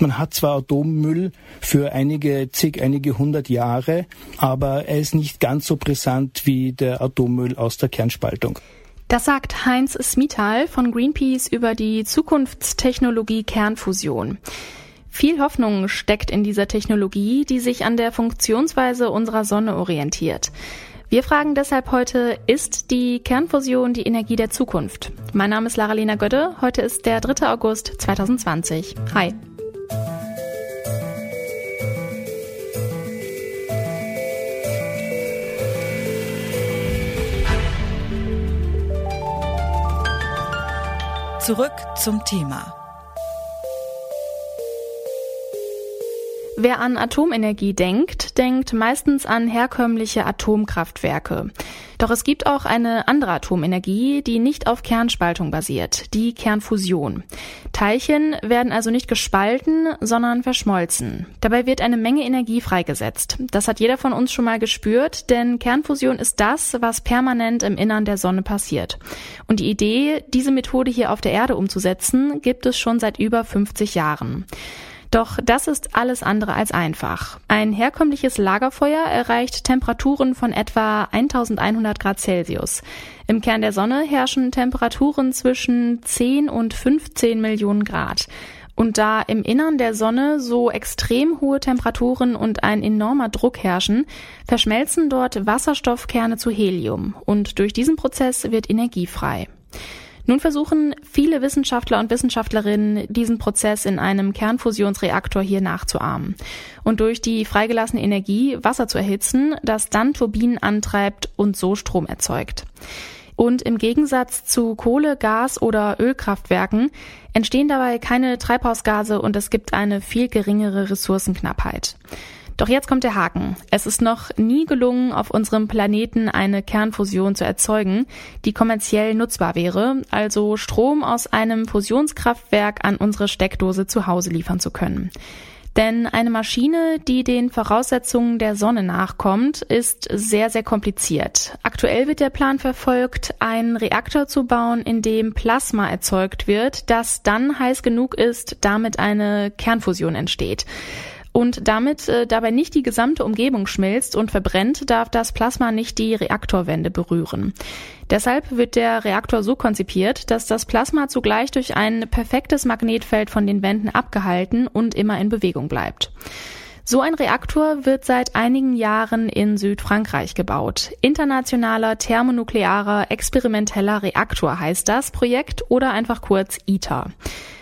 Man hat zwar Atommüll für einige zig, einige hundert Jahre, aber er ist nicht ganz so brisant wie der Atommüll aus der Kernspaltung. Das sagt Heinz Smital von Greenpeace über die Zukunftstechnologie Kernfusion. Viel Hoffnung steckt in dieser Technologie, die sich an der Funktionsweise unserer Sonne orientiert. Wir fragen deshalb heute, ist die Kernfusion die Energie der Zukunft? Mein Name ist Lara-Lena Götte. Heute ist der 3. August 2020. Hi. Zurück zum Thema. Wer an Atomenergie denkt, denkt meistens an herkömmliche Atomkraftwerke. Doch es gibt auch eine andere Atomenergie, die nicht auf Kernspaltung basiert, die Kernfusion. Teilchen werden also nicht gespalten, sondern verschmolzen. Dabei wird eine Menge Energie freigesetzt. Das hat jeder von uns schon mal gespürt, denn Kernfusion ist das, was permanent im Innern der Sonne passiert. Und die Idee, diese Methode hier auf der Erde umzusetzen, gibt es schon seit über 50 Jahren. Doch das ist alles andere als einfach. Ein herkömmliches Lagerfeuer erreicht Temperaturen von etwa 1100 Grad Celsius. Im Kern der Sonne herrschen Temperaturen zwischen 10 und 15 Millionen Grad. Und da im Innern der Sonne so extrem hohe Temperaturen und ein enormer Druck herrschen, verschmelzen dort Wasserstoffkerne zu Helium und durch diesen Prozess wird Energie frei. Nun versuchen viele Wissenschaftler und Wissenschaftlerinnen, diesen Prozess in einem Kernfusionsreaktor hier nachzuahmen und durch die freigelassene Energie Wasser zu erhitzen, das dann Turbinen antreibt und so Strom erzeugt. Und im Gegensatz zu Kohle, Gas oder Ölkraftwerken entstehen dabei keine Treibhausgase und es gibt eine viel geringere Ressourcenknappheit. Doch jetzt kommt der Haken. Es ist noch nie gelungen, auf unserem Planeten eine Kernfusion zu erzeugen, die kommerziell nutzbar wäre, also Strom aus einem Fusionskraftwerk an unsere Steckdose zu Hause liefern zu können. Denn eine Maschine, die den Voraussetzungen der Sonne nachkommt, ist sehr, sehr kompliziert. Aktuell wird der Plan verfolgt, einen Reaktor zu bauen, in dem Plasma erzeugt wird, das dann heiß genug ist, damit eine Kernfusion entsteht und damit äh, dabei nicht die gesamte Umgebung schmilzt und verbrennt, darf das Plasma nicht die Reaktorwände berühren. Deshalb wird der Reaktor so konzipiert, dass das Plasma zugleich durch ein perfektes Magnetfeld von den Wänden abgehalten und immer in Bewegung bleibt. So ein Reaktor wird seit einigen Jahren in Südfrankreich gebaut. Internationaler thermonuklearer experimenteller Reaktor heißt das Projekt oder einfach kurz ITER.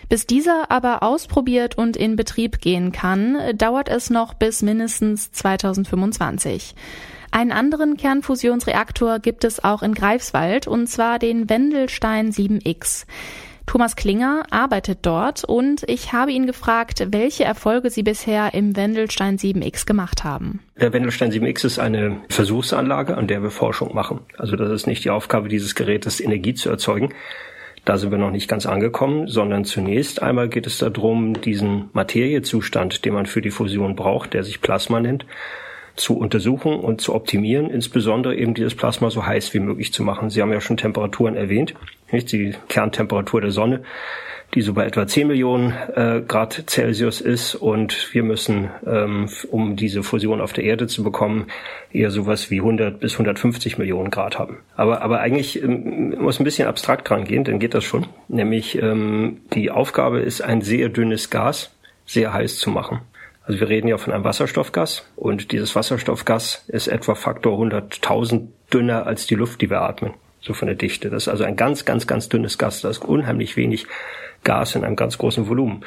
Bis dieser aber ausprobiert und in Betrieb gehen kann, dauert es noch bis mindestens 2025. Einen anderen Kernfusionsreaktor gibt es auch in Greifswald, und zwar den Wendelstein 7X. Thomas Klinger arbeitet dort und ich habe ihn gefragt, welche Erfolge Sie bisher im Wendelstein 7X gemacht haben. Der Wendelstein 7X ist eine Versuchsanlage, an der wir Forschung machen. Also das ist nicht die Aufgabe dieses Gerätes, Energie zu erzeugen, da sind wir noch nicht ganz angekommen, sondern zunächst einmal geht es darum, diesen Materiezustand, den man für die Fusion braucht, der sich Plasma nennt, zu untersuchen und zu optimieren, insbesondere eben dieses Plasma so heiß wie möglich zu machen. Sie haben ja schon Temperaturen erwähnt, nicht? Die Kerntemperatur der Sonne die so bei etwa 10 Millionen äh, Grad Celsius ist. Und wir müssen, ähm, um diese Fusion auf der Erde zu bekommen, eher sowas wie 100 bis 150 Millionen Grad haben. Aber, aber eigentlich ähm, muss ein bisschen abstrakt rangehen, dann geht das schon. Nämlich ähm, die Aufgabe ist, ein sehr dünnes Gas sehr heiß zu machen. Also wir reden ja von einem Wasserstoffgas und dieses Wasserstoffgas ist etwa Faktor 100.000 dünner als die Luft, die wir atmen. So von der Dichte. Das ist also ein ganz, ganz, ganz dünnes Gas. Da ist unheimlich wenig Gas in einem ganz großen Volumen.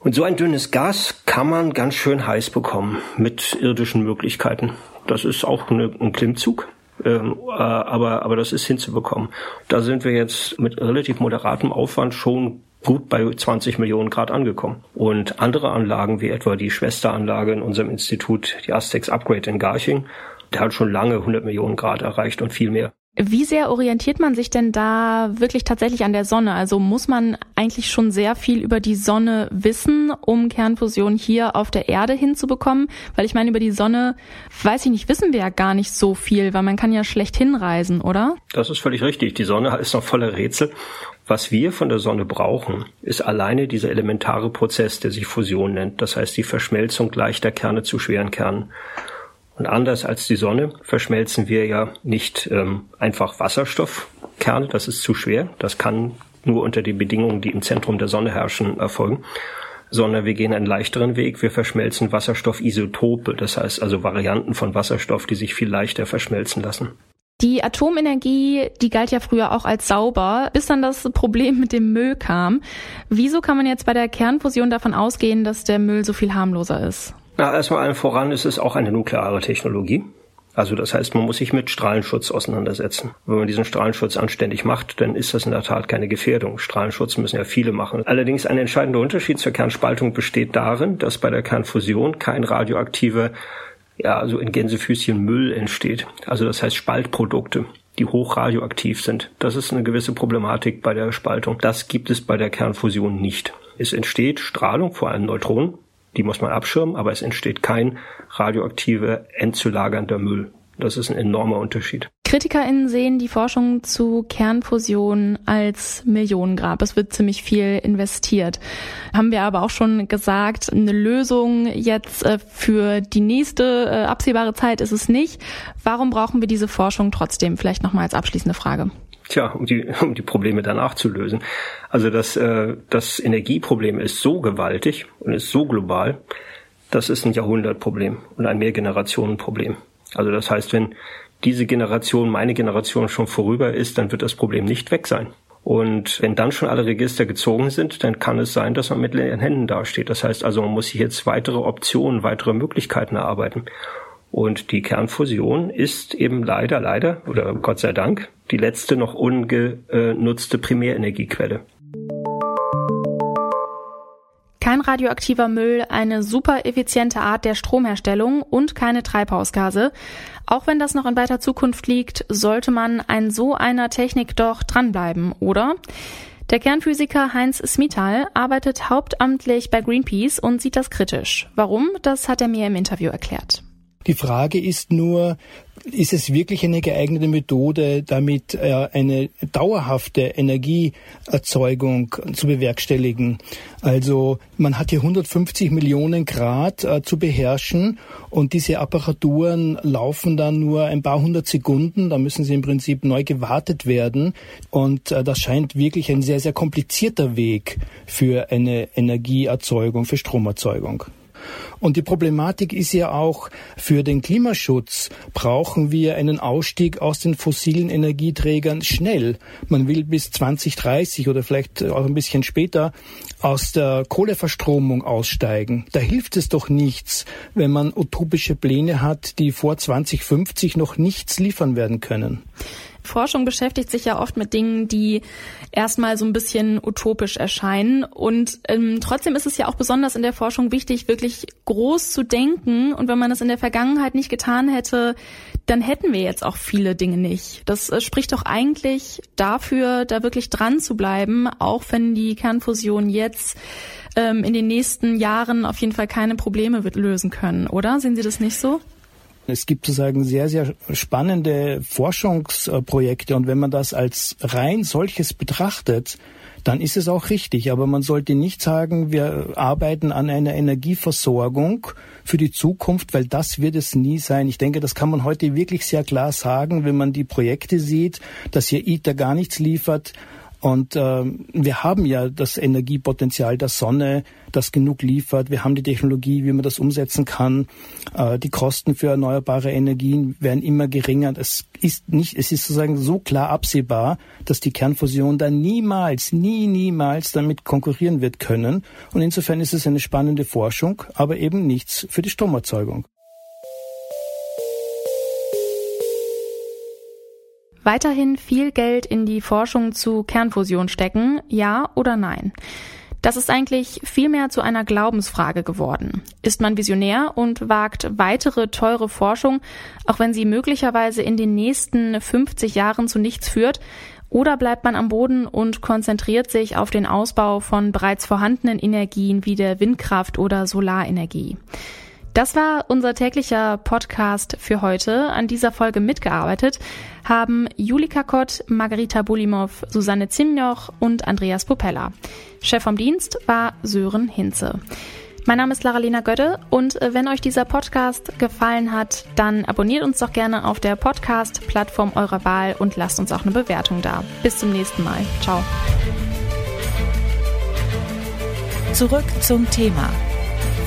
Und so ein dünnes Gas kann man ganz schön heiß bekommen mit irdischen Möglichkeiten. Das ist auch eine, ein Klimmzug. Ähm, äh, aber, aber das ist hinzubekommen. Da sind wir jetzt mit relativ moderatem Aufwand schon gut bei 20 Millionen Grad angekommen. Und andere Anlagen, wie etwa die Schwesteranlage in unserem Institut, die Astex Upgrade in Garching, der hat schon lange 100 Millionen Grad erreicht und viel mehr. Wie sehr orientiert man sich denn da wirklich tatsächlich an der Sonne? Also muss man eigentlich schon sehr viel über die Sonne wissen, um Kernfusion hier auf der Erde hinzubekommen? Weil ich meine, über die Sonne, weiß ich nicht, wissen wir ja gar nicht so viel, weil man kann ja schlecht hinreisen, oder? Das ist völlig richtig. Die Sonne ist noch voller Rätsel. Was wir von der Sonne brauchen, ist alleine dieser elementare Prozess, der sich Fusion nennt. Das heißt die Verschmelzung leichter Kerne zu schweren Kernen. Und anders als die Sonne verschmelzen wir ja nicht ähm, einfach Wasserstoffkerne, das ist zu schwer. Das kann nur unter den Bedingungen, die im Zentrum der Sonne herrschen, erfolgen sondern wir gehen einen leichteren Weg. Wir verschmelzen Wasserstoffisotope, das heißt also Varianten von Wasserstoff, die sich viel leichter verschmelzen lassen. Die Atomenergie, die galt ja früher auch als sauber, bis dann das Problem mit dem Müll kam. Wieso kann man jetzt bei der Kernfusion davon ausgehen, dass der Müll so viel harmloser ist? Na, erstmal allen voran ist es auch eine nukleare Technologie. Also das heißt, man muss sich mit Strahlenschutz auseinandersetzen. Wenn man diesen Strahlenschutz anständig macht, dann ist das in der Tat keine Gefährdung. Strahlenschutz müssen ja viele machen. Allerdings ein entscheidender Unterschied zur Kernspaltung besteht darin, dass bei der Kernfusion kein radioaktiver, ja, also in Gänsefüßchen Müll entsteht. Also das heißt Spaltprodukte die hochradioaktiv sind. Das ist eine gewisse Problematik bei der Spaltung. Das gibt es bei der Kernfusion nicht. Es entsteht Strahlung, vor allem Neutronen, die muss man abschirmen, aber es entsteht kein radioaktiver, endzulagernder Müll. Das ist ein enormer Unterschied. KritikerInnen sehen die Forschung zu Kernfusion als Millionengrab. Es wird ziemlich viel investiert. Haben wir aber auch schon gesagt, eine Lösung jetzt äh, für die nächste äh, absehbare Zeit ist es nicht. Warum brauchen wir diese Forschung trotzdem? Vielleicht nochmal als abschließende Frage. Tja, um die, um die Probleme danach zu lösen. Also das, äh, das Energieproblem ist so gewaltig und ist so global, das ist ein Jahrhundertproblem und ein Mehrgenerationenproblem. Also das heißt, wenn diese Generation, meine Generation schon vorüber ist, dann wird das Problem nicht weg sein. Und wenn dann schon alle Register gezogen sind, dann kann es sein, dass man mit leeren Händen dasteht. Das heißt also, man muss sich jetzt weitere Optionen, weitere Möglichkeiten erarbeiten. Und die Kernfusion ist eben leider, leider oder Gott sei Dank die letzte noch ungenutzte Primärenergiequelle. Kein radioaktiver Müll, eine super effiziente Art der Stromherstellung und keine Treibhausgase. Auch wenn das noch in weiter Zukunft liegt, sollte man an so einer Technik doch dranbleiben, oder? Der Kernphysiker Heinz Smital arbeitet hauptamtlich bei Greenpeace und sieht das kritisch. Warum? Das hat er mir im Interview erklärt. Die Frage ist nur, ist es wirklich eine geeignete Methode, damit äh, eine dauerhafte Energieerzeugung zu bewerkstelligen? Also man hat hier 150 Millionen Grad äh, zu beherrschen und diese Apparaturen laufen dann nur ein paar hundert Sekunden. Da müssen sie im Prinzip neu gewartet werden und äh, das scheint wirklich ein sehr, sehr komplizierter Weg für eine Energieerzeugung, für Stromerzeugung. Und die Problematik ist ja auch, für den Klimaschutz brauchen wir einen Ausstieg aus den fossilen Energieträgern schnell. Man will bis 2030 oder vielleicht auch ein bisschen später aus der Kohleverstromung aussteigen. Da hilft es doch nichts, wenn man utopische Pläne hat, die vor 2050 noch nichts liefern werden können. Forschung beschäftigt sich ja oft mit Dingen, die erstmal so ein bisschen utopisch erscheinen. Und ähm, trotzdem ist es ja auch besonders in der Forschung wichtig, wirklich groß zu denken. Und wenn man das in der Vergangenheit nicht getan hätte, dann hätten wir jetzt auch viele Dinge nicht. Das äh, spricht doch eigentlich dafür, da wirklich dran zu bleiben, auch wenn die Kernfusion jetzt ähm, in den nächsten Jahren auf jeden Fall keine Probleme wird lösen können, oder? Sehen Sie das nicht so? Es gibt sozusagen sehr, sehr spannende Forschungsprojekte und wenn man das als rein solches betrachtet, dann ist es auch richtig. Aber man sollte nicht sagen, wir arbeiten an einer Energieversorgung für die Zukunft, weil das wird es nie sein. Ich denke, das kann man heute wirklich sehr klar sagen, wenn man die Projekte sieht, dass hier ITER gar nichts liefert, und äh, wir haben ja das Energiepotenzial der Sonne, das genug liefert. Wir haben die Technologie, wie man das umsetzen kann. Äh, die Kosten für erneuerbare Energien werden immer geringer. Es ist nicht, es ist sozusagen so klar absehbar, dass die Kernfusion da niemals, nie, niemals damit konkurrieren wird können. Und insofern ist es eine spannende Forschung, aber eben nichts für die Stromerzeugung. Weiterhin viel Geld in die Forschung zu Kernfusion stecken, ja oder nein? Das ist eigentlich vielmehr zu einer Glaubensfrage geworden. Ist man visionär und wagt weitere teure Forschung, auch wenn sie möglicherweise in den nächsten 50 Jahren zu nichts führt, oder bleibt man am Boden und konzentriert sich auf den Ausbau von bereits vorhandenen Energien wie der Windkraft oder Solarenergie? Das war unser täglicher Podcast für heute. An dieser Folge mitgearbeitet haben Julika Kott, Margarita Bulimov, Susanne Zimnoch und Andreas Popella. Chef vom Dienst war Sören Hinze. Mein Name ist Lara-Lena Götte und äh, wenn euch dieser Podcast gefallen hat, dann abonniert uns doch gerne auf der Podcast-Plattform eurer Wahl und lasst uns auch eine Bewertung da. Bis zum nächsten Mal. Ciao. Zurück zum Thema